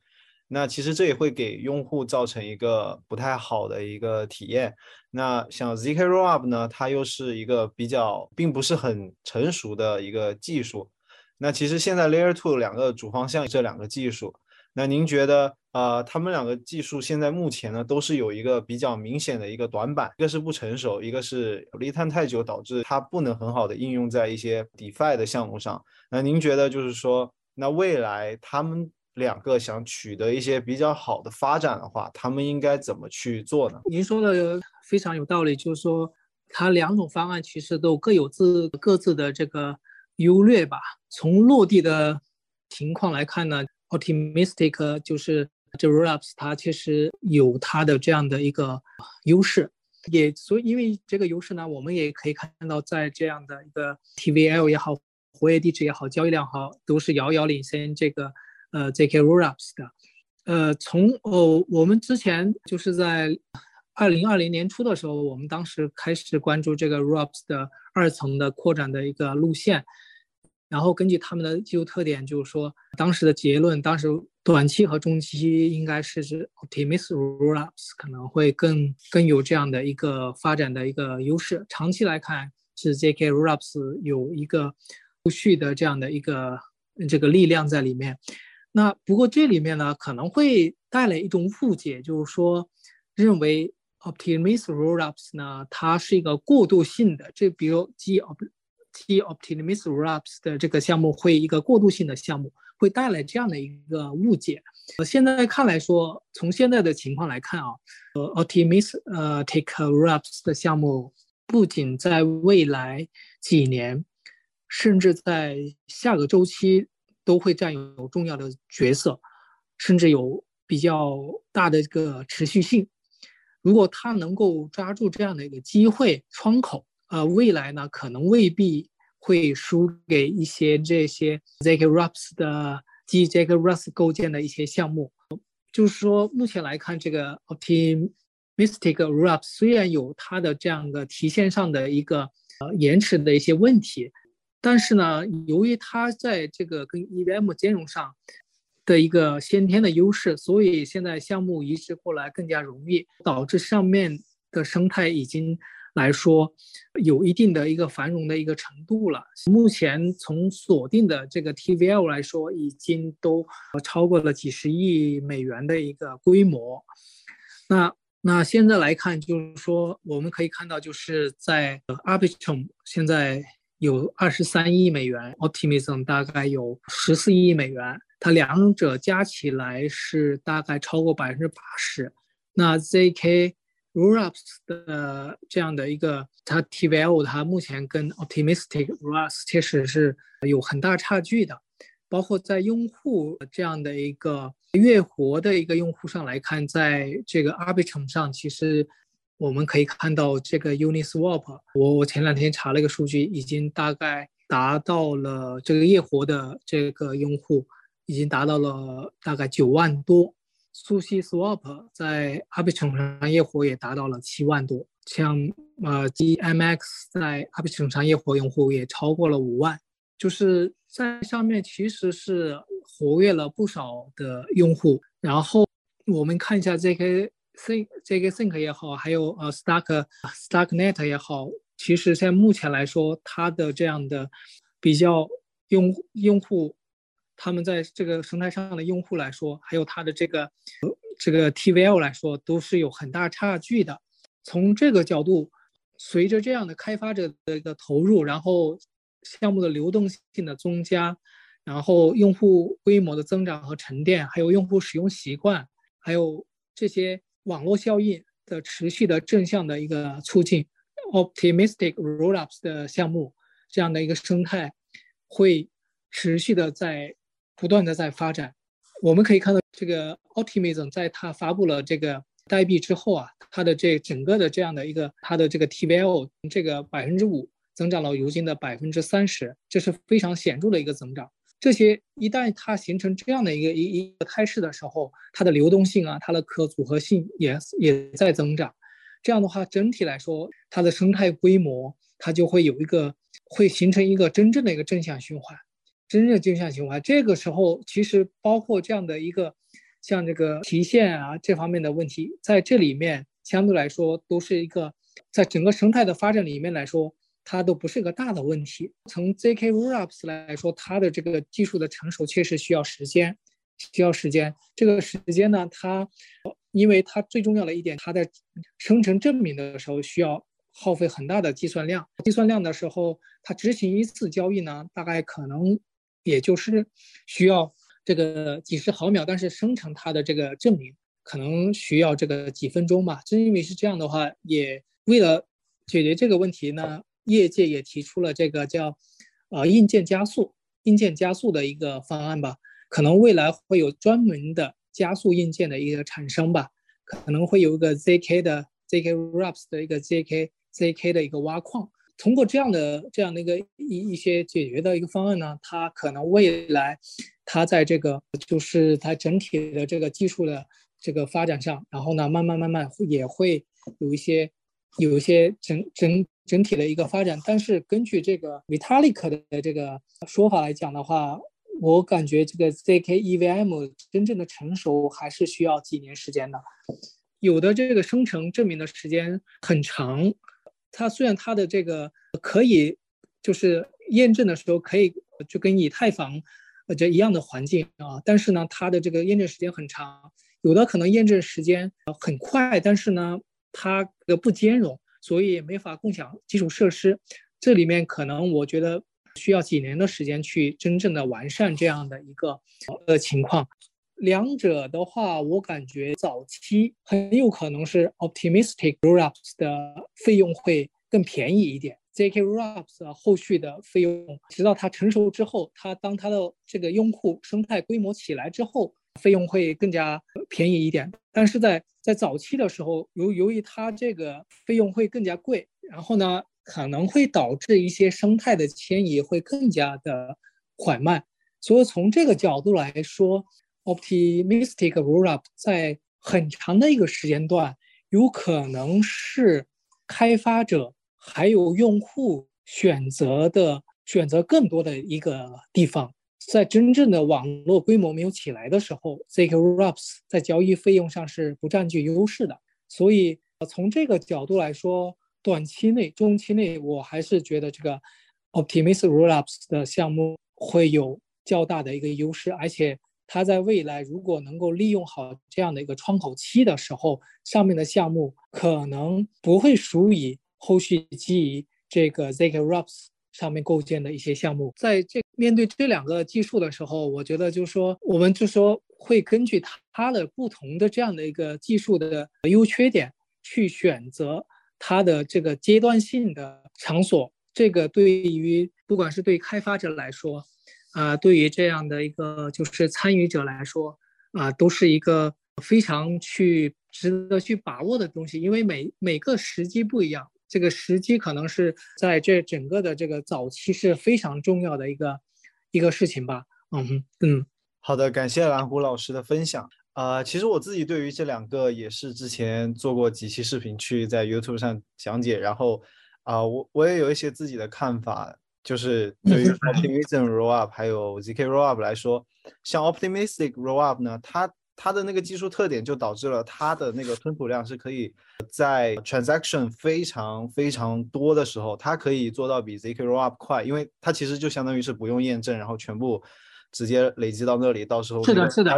那其实这也会给用户造成一个不太好的一个体验。那像 zk rollup 呢，它又是一个比较并不是很成熟的一个技术。那其实现在 layer two 两个主方向这两个技术。那您觉得，呃，他们两个技术现在目前呢，都是有一个比较明显的一个短板，一个是不成熟，一个是离碳太久，导致它不能很好的应用在一些 DeFi 的项目上。那您觉得，就是说，那未来他们两个想取得一些比较好的发展的话，他们应该怎么去做呢？您说的非常有道理，就是说，它两种方案其实都各有自各自的这个优劣吧。从落地的情况来看呢？Optimistic 就是这 rollups，它其实有它的这样的一个优势，也所以因为这个优势呢，我们也可以看到，在这样的一个 TVL 也好，活跃地址也好，交易量好，都是遥遥领先这个呃 zk rollups 的。呃，从哦我们之前就是在二零二零年初的时候，我们当时开始关注这个 rollups 的二层的扩展的一个路线。然后根据他们的技术特点，就是说当时的结论，当时短期和中期应该是指 Optimus Rollups 可能会更更有这样的一个发展的一个优势。长期来看，是 ZK Rollups 有一个后续的这样的一个这个力量在里面。那不过这里面呢，可能会带来一种误解，就是说认为 Optimus Rollups 呢，它是一个过渡性的，这比如基 Op T Optimus Rollups 的这个项目会一个过渡性的项目，会带来这样的一个误解。呃，现在看来说，从现在的情况来看啊，呃，Optimus 呃 Take Rollups 的项目不仅在未来几年，甚至在下个周期都会占有重要的角色，甚至有比较大的一个持续性。如果他能够抓住这样的一个机会窗口，呃，未来呢可能未必会输给一些这些 Zk Rups 的基于 Zk Rups 构建的一些项目。就是说，目前来看，这个 Optimistic Rups 虽然有它的这样的提现上的一个呃延迟的一些问题，但是呢，由于它在这个跟 EVM 兼容上。的一个先天的优势，所以现在项目移植过来更加容易，导致上面的生态已经来说有一定的一个繁荣的一个程度了。目前从锁定的这个 TVL 来说，已经都超过了几十亿美元的一个规模。那那现在来看，就是说我们可以看到，就是在 Arbitrum 现在有二十三亿美元，Optimism 大概有十四亿美元。它两者加起来是大概超过百分之八十。那 ZK Rollups 的这样的一个它 TVL，它目前跟 Optimistic Rollups 确实是有很大差距的。包括在用户这样的一个月活的一个用户上来看，在这个 Arbitrum 上，其实我们可以看到这个 Uniswap，我我前两天查了一个数据，已经大概达到了这个月活的这个用户。已经达到了大概九万多，苏西 Swap 在 Arbitrum 上业活也达到了七万多，像呃 GMX 在 Arbitrum 上业活用户也超过了五万，就是在上面其实是活跃了不少的用户。然后我们看一下这个 Think 这个 Think 也好，还有呃 Stack Stacknet 也好，其实在目前来说，它的这样的比较用用户。他们在这个生态上的用户来说，还有它的这个这个 TVL 来说，都是有很大差距的。从这个角度，随着这样的开发者的一个投入，然后项目的流动性的增加，然后用户规模的增长和沉淀，还有用户使用习惯，还有这些网络效应的持续的正向的一个促进，Optimistic Rollups 的项目这样的一个生态会持续的在。不断的在发展，我们可以看到这个 Optimism 在它发布了这个代币之后啊，它的这整个的这样的一个它的这个 TVL 这个百分之五增长了如今的百分之三十，这是非常显著的一个增长。这些一旦它形成这样的一个一一个态势的时候，它的流动性啊，它的可组合性也也在增长。这样的话，整体来说，它的生态规模它就会有一个会形成一个真正的一个正向循环。真正正向循环，这个时候其实包括这样的一个，像这个提现啊这方面的问题，在这里面相对来说都是一个，在整个生态的发展里面来说，它都不是一个大的问题。从 ZK Rollups 来说，它的这个技术的成熟确实需要时间，需要时间。这个时间呢，它因为它最重要的一点，它在生成证明的时候需要耗费很大的计算量，计算量的时候，它执行一次交易呢，大概可能。也就是需要这个几十毫秒，但是生成它的这个证明可能需要这个几分钟吧。正因为是这样的话，也为了解决这个问题呢，业界也提出了这个叫呃硬件加速、硬件加速的一个方案吧。可能未来会有专门的加速硬件的一个产生吧，可能会有一个 ZK 的 ZK r a p s 的一个 ZK ZK 的一个挖矿。通过这样的这样的一个一一些解决的一个方案呢，它可能未来，它在这个就是它整体的这个技术的这个发展上，然后呢，慢慢慢慢也会有一些有一些整整整体的一个发展。但是根据这个 Vitalik 的这个说法来讲的话，我感觉这个 zk EVM 真正的成熟还是需要几年时间的。有的这个生成证明的时间很长，它虽然它的这个可以就是验证的时候可以就跟以太坊呃这一样的环境啊，但是呢，它的这个验证时间很长，有的可能验证时间很快，但是呢，它的不兼容，所以没法共享基础设施。这里面可能我觉得需要几年的时间去真正的完善这样的一个呃情况。两者的话，我感觉早期很有可能是 optimistic rollups 的费用会更便宜一点，zk rollups 后续的费用，直到它成熟之后，它当它的这个用户生态规模起来之后，费用会更加便宜一点。但是在在早期的时候，由由于它这个费用会更加贵，然后呢，可能会导致一些生态的迁移会更加的缓慢。所以从这个角度来说，Optimistic rollup 在很长的一个时间段，有可能是开发者还有用户选择的选择更多的一个地方。在真正的网络规模没有起来的时候，zk rollups 在交易费用上是不占据优势的。所以，从这个角度来说，短期内、中期内，我还是觉得这个 Optimistic rollups 的项目会有较大的一个优势，而且。它在未来如果能够利用好这样的一个窗口期的时候，上面的项目可能不会属于后续基于这个 z k r o p s 上面构建的一些项目。在这面对这两个技术的时候，我觉得就是说，我们就说会根据它的不同的这样的一个技术的优缺点去选择它的这个阶段性的场所。这个对于不管是对开发者来说，啊，对于这样的一个就是参与者来说，啊，都是一个非常去值得去把握的东西，因为每每个时机不一样，这个时机可能是在这整个的这个早期是非常重要的一个一个事情吧。嗯嗯，好的，感谢蓝湖老师的分享。啊，其实我自己对于这两个也是之前做过几期视频去在 YouTube 上讲解，然后啊，我我也有一些自己的看法。就是对于 Optimism Rollup 还有 zk Rollup 来说，像 Optimistic Rollup 呢，它它的那个技术特点就导致了它的那个吞吐量是可以在 transaction 非常非常多的时候，它可以做到比 zk Rollup 快，因为它其实就相当于是不用验证，然后全部直接累积到那里，到时候是的，是的，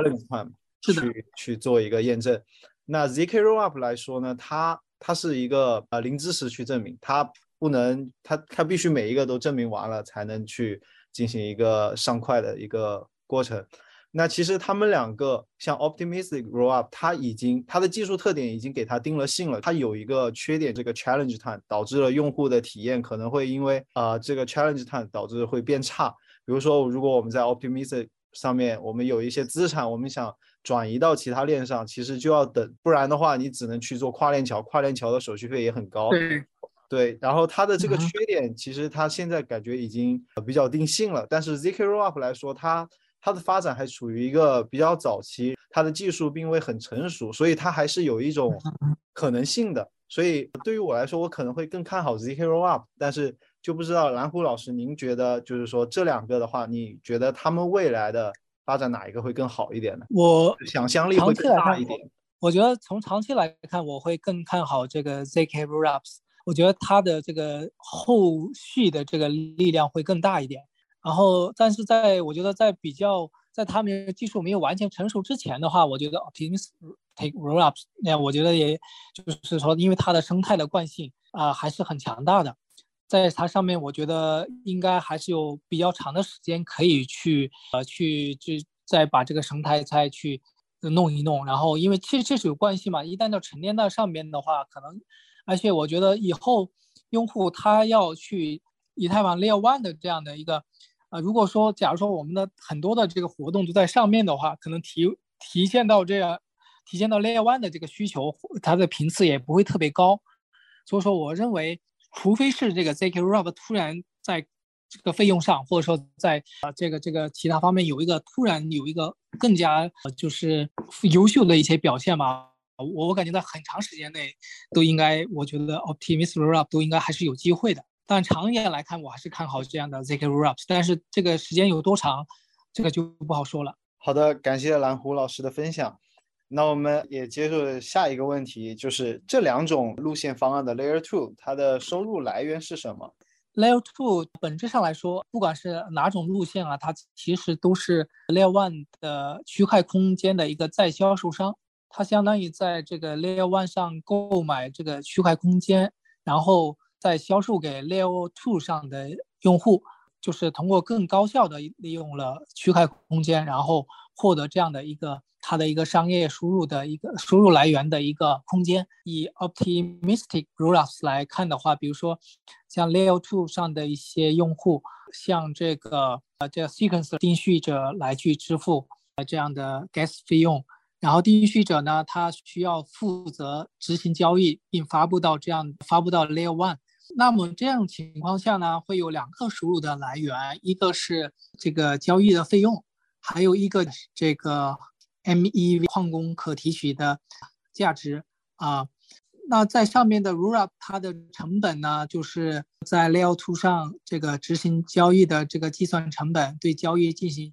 去去做一个验证。那 zk Rollup 来说呢，它它是一个呃零知识去证明它。不能，他他必须每一个都证明完了，才能去进行一个上块的一个过程。那其实他们两个像 Optimistic Rollup，它已经它的技术特点已经给它定了性了。它有一个缺点，这个 Challenge Time 导致了用户的体验可能会因为啊这个 Challenge Time 导致会变差。比如说，如果我们在 Optimistic 上面，我们有一些资产，我们想转移到其他链上，其实就要等，不然的话，你只能去做跨链桥，跨链桥的手续费也很高。对。对，然后它的这个缺点，其实它现在感觉已经比较定性了。但是 zk rollup 来说，它它的发展还处于一个比较早期，它的技术并未很成熟，所以它还是有一种可能性的。所以对于我来说，我可能会更看好 zk rollup。但是就不知道蓝湖老师，您觉得就是说这两个的话，你觉得他们未来的发展哪一个会更好一点呢？我想象力会更大一点。我觉得从长期来看，我会更看好这个 zk rollups。我觉得它的这个后续的这个力量会更大一点，然后，但是在我觉得在比较在他们技术没有完全成熟之前的话，我觉得 Optimus Take Rollups 那我觉得也就是说，因为它的生态的惯性啊还是很强大的，在它上面，我觉得应该还是有比较长的时间可以去呃去去再把这个生态再去弄一弄，然后因为其实这是有惯性嘛，一旦要沉淀到上面的话，可能。而且我觉得以后用户他要去以太坊 Layer One 的这样的一个，呃，如果说假如说我们的很多的这个活动都在上面的话，可能提体现到这样，体现到 Layer One 的这个需求，它的频次也不会特别高。所以说，我认为，除非是这个 zk r o p 突然在这个费用上，或者说在啊这个这个其他方面有一个突然有一个更加就是优秀的一些表现吧。我我感觉在很长时间内都应该，我觉得 Optimism Rollup 都应该还是有机会的。但长远来看，我还是看好这样的 ZK Rollups。但是这个时间有多长，这个就不好说了。好的，感谢蓝湖老师的分享。那我们也接着下一个问题，就是这两种路线方案的 Layer Two，它的收入来源是什么？Layer Two 本质上来说，不管是哪种路线啊，它其实都是 Layer One 的区块空间的一个再销售商。它相当于在这个 Layer One 上购买这个区块空间，然后再销售给 Layer Two 上的用户，就是通过更高效的利用了区块空间，然后获得这样的一个。它的一个商业输入的一个输入来源的一个空间。以 optimistic rollups 来看的话，比如说像 Layer Two 上的一些用户，像这个呃这 sequence 定序者来去支付呃这样的 gas 费用，然后定序者呢，他需要负责执行交易并发布到这样发布到 Layer One。那么这样情况下呢，会有两个输入的来源，一个是这个交易的费用，还有一个这个。MEV 矿工可提取的价值啊，那在上面的 rollup 它的成本呢，就是在 Layer Two 上这个执行交易的这个计算成本，对交易进行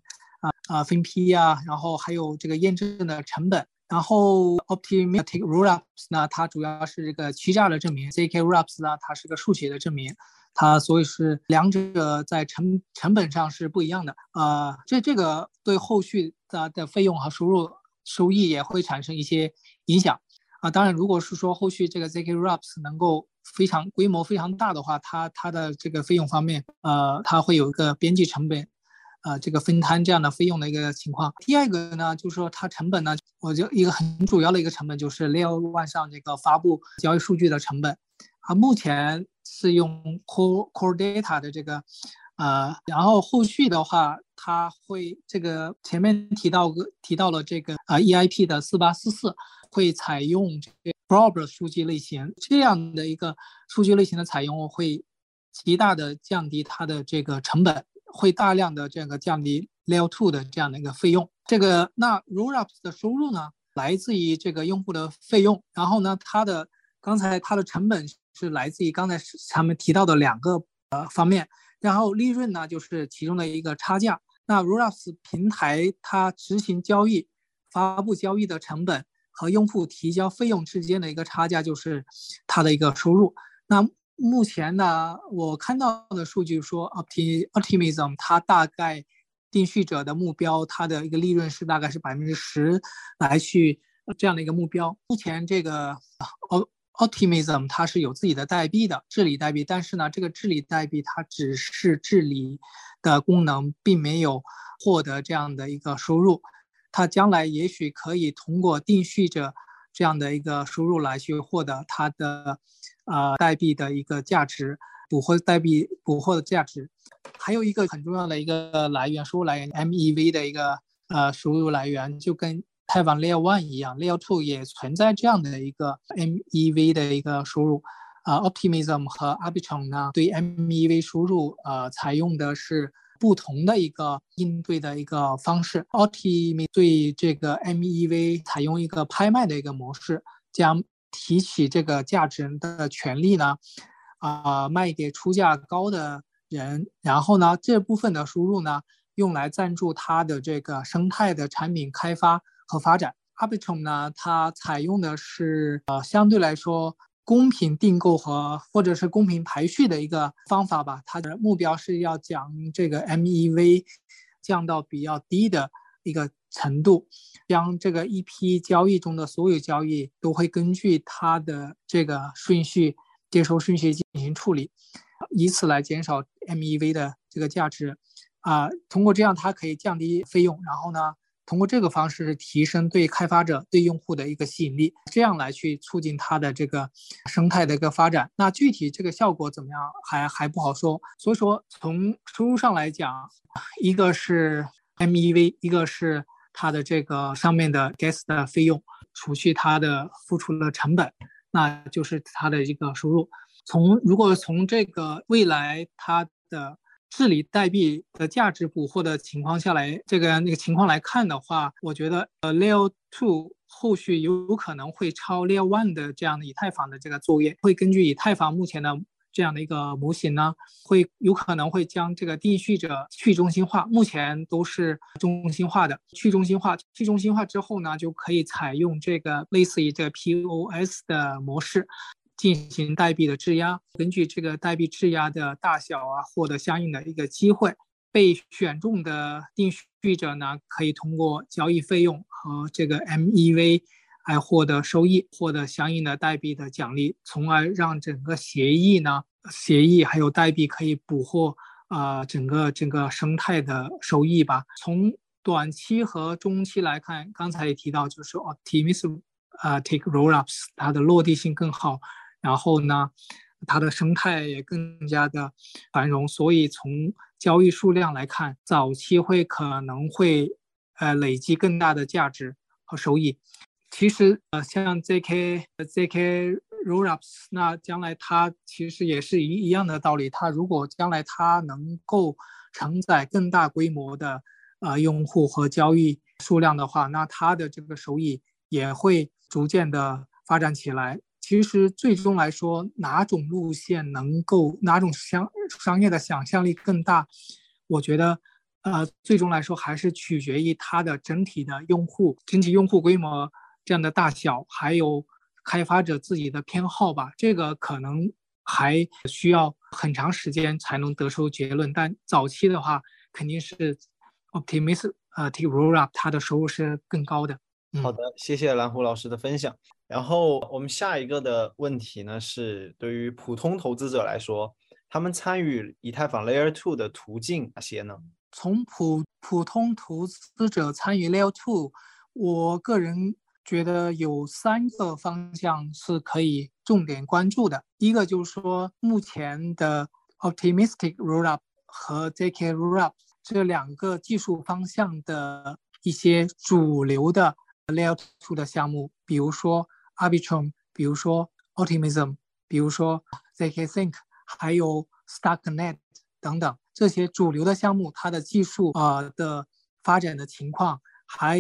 啊分批呀，然后还有这个验证的成本。然后 Optimistic rollups 呢，它主要是这个欺诈的证明；ZK rollups 呢，它是个数学的证明。它所以是两者在成成本上是不一样的啊，这这个对后续的的费用和收入收益也会产生一些影响啊。当然，如果是说后续这个 ZK Rollups 能够非常规模非常大的话，它它的这个费用方面，呃，它会有一个边际成本，呃，这个分摊这样的费用的一个情况。第二个呢，就是说它成本呢，我就一个很主要的一个成本就是 Layer One 上这个发布交易数据的成本啊，目前。是用 core core data 的这个，呃，然后后续的话，它会这个前面提到个提到了这个啊 EIP 的四八四四会采用这个 Blob 数据类型，这样的一个数据类型的采用会极大的降低它的这个成本，会大量的这个降低 Layer Two 的这样的一个费用。这个那 Rollups 的收入呢，来自于这个用户的费用，然后呢，它的刚才它的成本。是来自于刚才他们提到的两个呃方面，然后利润呢就是其中的一个差价。那 Rollups 平台它执行交易、发布交易的成本和用户提交费用之间的一个差价就是它的一个收入。那目前呢，我看到的数据说，Optimism 它大概定序者的目标，它的一个利润是大概是百分之十来去这样的一个目标。目前这个。Optimism 它是有自己的代币的治理代币，但是呢，这个治理代币它只是治理的功能，并没有获得这样的一个收入。它将来也许可以通过定序者这样的一个收入来去获得它的呃代币的一个价值，捕获代币捕获的价值。还有一个很重要的一个来源收入来源，MEV 的一个呃收入来源就跟。泰网 Layer One 一样，Layer Two 也存在这样的一个 MEV 的一个输入，啊，Optimism 和 Arbitrum 呢，对 MEV 输入，呃，采用的是不同的一个应对的一个方式。Optimism 对这个 MEV 采用一个拍卖的一个模式，将提取这个价值的权利呢，啊，卖给出价高的人，然后呢，这部分的输入呢，用来赞助它的这个生态的产品开发。和发展，Arbitrum 呢，它采用的是呃相对来说公平订购和或者是公平排序的一个方法吧。它的目标是要将这个 MEV 降到比较低的一个程度，将这个一批交易中的所有交易都会根据它的这个顺序接收顺序进行处理，以此来减少 MEV 的这个价值。啊，通过这样它可以降低费用，然后呢？通过这个方式提升对开发者、对用户的一个吸引力，这样来去促进它的这个生态的一个发展。那具体这个效果怎么样，还还不好说。所以说，从收入上来讲，一个是 MEV，一个是它的这个上面的 gas 的费用，除去它的付出的成本，那就是它的一个收入。从如果从这个未来它的治理代币的价值捕获的情况下来，这个那个情况来看的话，我觉得呃，Layer Two 后续有可能会超 Layer One 的这样的以太坊的这个作业，会根据以太坊目前的这样的一个模型呢，会有可能会将这个定序者去中心化，目前都是中心化的，去中心化，去中心化之后呢，就可以采用这个类似于这个 POS 的模式。进行代币的质押，根据这个代币质押的大小啊，获得相应的一个机会。被选中的定序者呢，可以通过交易费用和这个 MEV 来获得收益，获得相应的代币的奖励，从而让整个协议呢，协议还有代币可以捕获啊整个整个生态的收益吧。从短期和中期来看，刚才也提到，就是 Optimism 啊 Take Rollups 它的落地性更好。然后呢，它的生态也更加的繁荣，所以从交易数量来看，早期会可能会呃累积更大的价值和收益。其实呃像 ZK ZK Rollups，那将来它其实也是一一样的道理。它如果将来它能够承载更大规模的呃用户和交易数量的话，那它的这个收益也会逐渐的发展起来。其实最终来说，哪种路线能够哪种商商业的想象力更大？我觉得，呃，最终来说还是取决于它的整体的用户、整体用户规模这样的大小，还有开发者自己的偏好吧。这个可能还需要很长时间才能得出结论。但早期的话，肯定是 Optimism 呃 T Rollup 它的收入是更高的。好的，谢谢蓝湖老师的分享。然后我们下一个的问题呢，是对于普通投资者来说，他们参与以太坊 Layer Two 的途径哪些呢？从普普通投资者参与 Layer Two，我个人觉得有三个方向是可以重点关注的。一个就是说，目前的 Optimistic Rollup 和 ZK Rollup 这两个技术方向的一些主流的。Layer 2的项目，比如说 Arbitrum，比如说 Optimism，比如说 zkSync，还有 Starknet 等等这些主流的项目，它的技术啊的发展的情况，还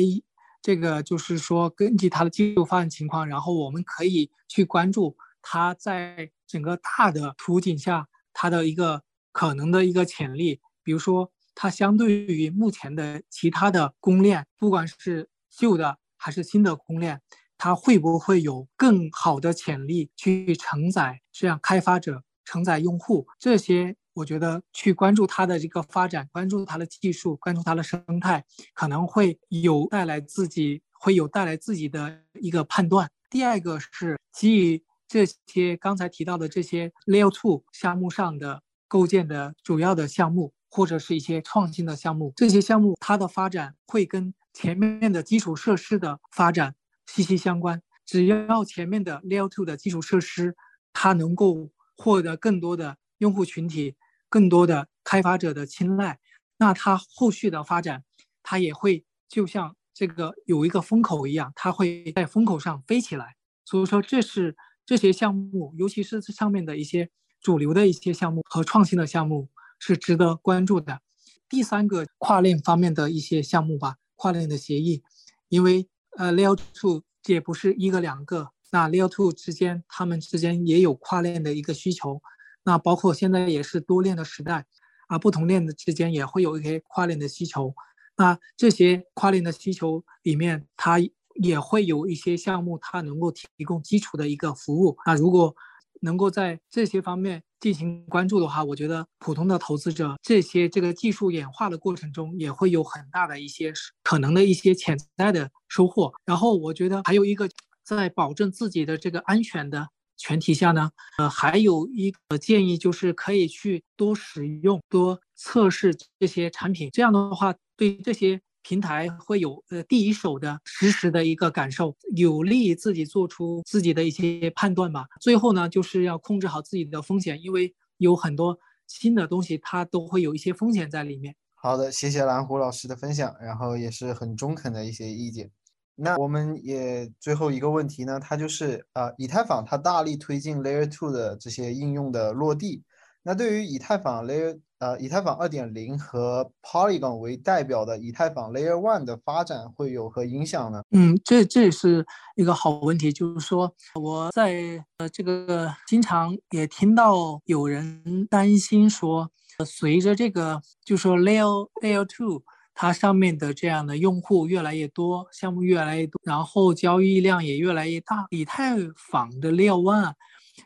这个就是说根据它的技术发展情况，然后我们可以去关注它在整个大的图景下它的一个可能的一个潜力，比如说它相对于目前的其他的公链，不管是旧的。还是新的公链，它会不会有更好的潜力去承载这样开发者、承载用户这些？我觉得去关注它的这个发展，关注它的技术，关注它的生态，可能会有带来自己会有带来自己的一个判断。第二个是基于这些刚才提到的这些 Layer Two 项目上的构建的主要的项目，或者是一些创新的项目，这些项目它的发展会跟。前面的基础设施的发展息息相关，只要前面的 Layer Two 的基础设施，它能够获得更多的用户群体、更多的开发者的青睐，那它后续的发展，它也会就像这个有一个风口一样，它会在风口上飞起来。所以说，这是这些项目，尤其是这上面的一些主流的一些项目和创新的项目，是值得关注的。第三个跨链方面的一些项目吧。跨链的协议，因为呃，Layer Two 也不是一个两个，那 Layer Two 之间，他们之间也有跨链的一个需求，那包括现在也是多链的时代，啊，不同链的之间也会有一些跨链的需求，那这些跨链的需求里面，它也会有一些项目，它能够提供基础的一个服务，那如果能够在这些方面进行关注的话，我觉得普通的投资者这些这个技术演化的过程中也会有很大的一些可能的一些潜在的收获。然后我觉得还有一个在保证自己的这个安全的前提下呢，呃，还有一个建议就是可以去多使用、多测试这些产品，这样的话对这些。平台会有呃第一手的实时的一个感受，有利于自己做出自己的一些判断吧。最后呢，就是要控制好自己的风险，因为有很多新的东西，它都会有一些风险在里面。好的，谢谢蓝湖老师的分享，然后也是很中肯的一些意见。那我们也最后一个问题呢，它就是啊，以太坊它大力推进 Layer Two 的这些应用的落地，那对于以太坊 Layer 呃以太坊二点零和 Polygon 为代表的以太坊 Layer One 的发展会有何影响呢？嗯，这这也是一个好问题，就是说我在呃这个经常也听到有人担心说，随着这个就说 Layer Layer Two。它上面的这样的用户越来越多，项目越来越多，然后交易量也越来越大。以太坊的 Layer One，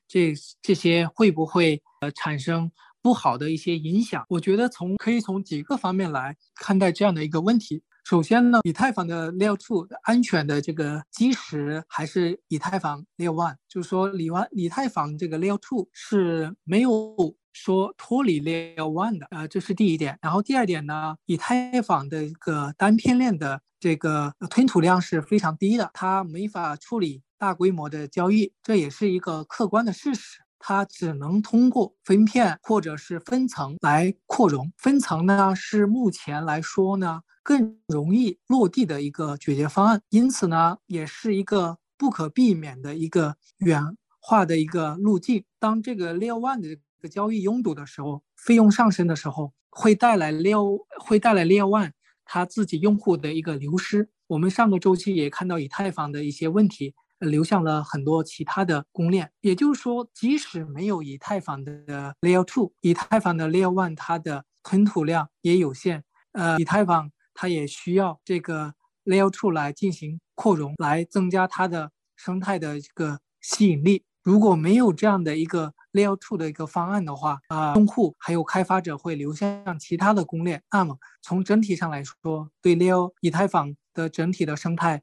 这这些会不会呃产生不好的一些影响？我觉得从可以从几个方面来看待这样的一个问题。首先呢，以太坊的 Layer Two 安全的这个基石还是以太坊 Layer One，就是说，以完以太坊这个 Layer Two 是没有。说脱离 Layer One 的，呃，这是第一点。然后第二点呢，以太坊的一个单片链的这个吞吐量是非常低的，它没法处理大规模的交易，这也是一个客观的事实。它只能通过分片或者是分层来扩容。分层呢，是目前来说呢更容易落地的一个解决方案，因此呢，也是一个不可避免的一个远化的一个路径。当这个 Layer One 的个交易拥堵的时候，费用上升的时候，会带来 Leo 会带来 Layer One 它自己用户的一个流失。我们上个周期也看到以太坊的一些问题，流向了很多其他的公链。也就是说，即使没有以太坊的 Layer Two，以太坊的 Layer One 它的吞吐量也有限。呃，以太坊它也需要这个 Layer Two 来进行扩容，来增加它的生态的一个吸引力。如果没有这样的一个 Layer Two 的一个方案的话，啊，用户还有开发者会流向其他的公链。那么从整体上来说，对 Layer 以太坊的整体的生态，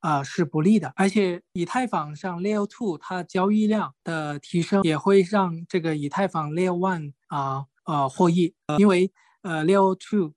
啊是不利的。而且以太坊上 Layer Two 它交易量的提升，也会让这个以太坊 Layer One 啊呃获益。因为呃 Layer Two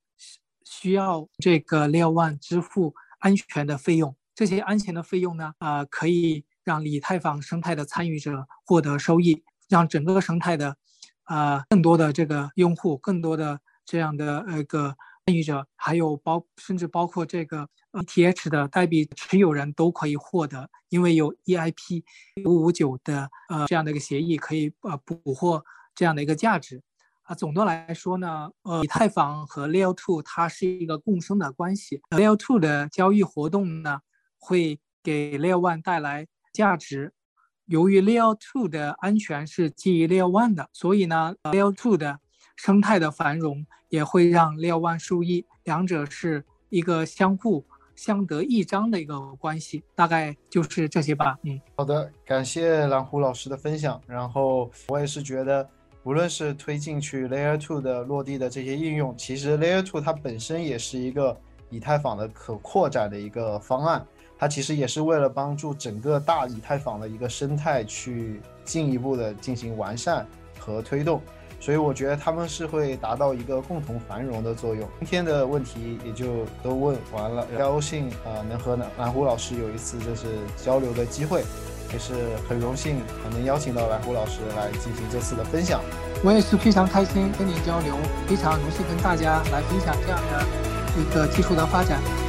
需要这个 Layer One 支付安全的费用，这些安全的费用呢，啊可以让以太坊生态的参与者获得收益。让整个生态的，啊，更多的这个用户，更多的这样的那个参与者，还有包甚至包括这个 ETH 的代币持有人都可以获得，因为有 EIP 五五九的呃这样的一个协议，可以呃捕获这样的一个价值。啊，总的来说呢，呃，以太坊和 Layer Two 它是一个共生的关系。Layer Two 的交易活动呢，会给 Layer One 带来价值。由于 Layer Two 的安全是基于 Layer One 的，所以呢，Layer Two 的生态的繁荣也会让 Layer One 受益，两者是一个相互相得益彰的一个关系。大概就是这些吧。嗯，好的，感谢蓝湖老师的分享。然后我也是觉得，无论是推进去 Layer Two 的落地的这些应用，其实 Layer Two 它本身也是一个以太坊的可扩展的一个方案。它其实也是为了帮助整个大以太坊的一个生态去进一步的进行完善和推动，所以我觉得他们是会达到一个共同繁荣的作用。今天的问题也就都问完了，高兴啊能和蓝蓝湖老师有一次就是交流的机会，也是很荣幸能邀请到蓝湖老师来进行这次的分享。我也是非常开心跟你交流，非常荣幸跟大家来分享这样的一个技术的发展。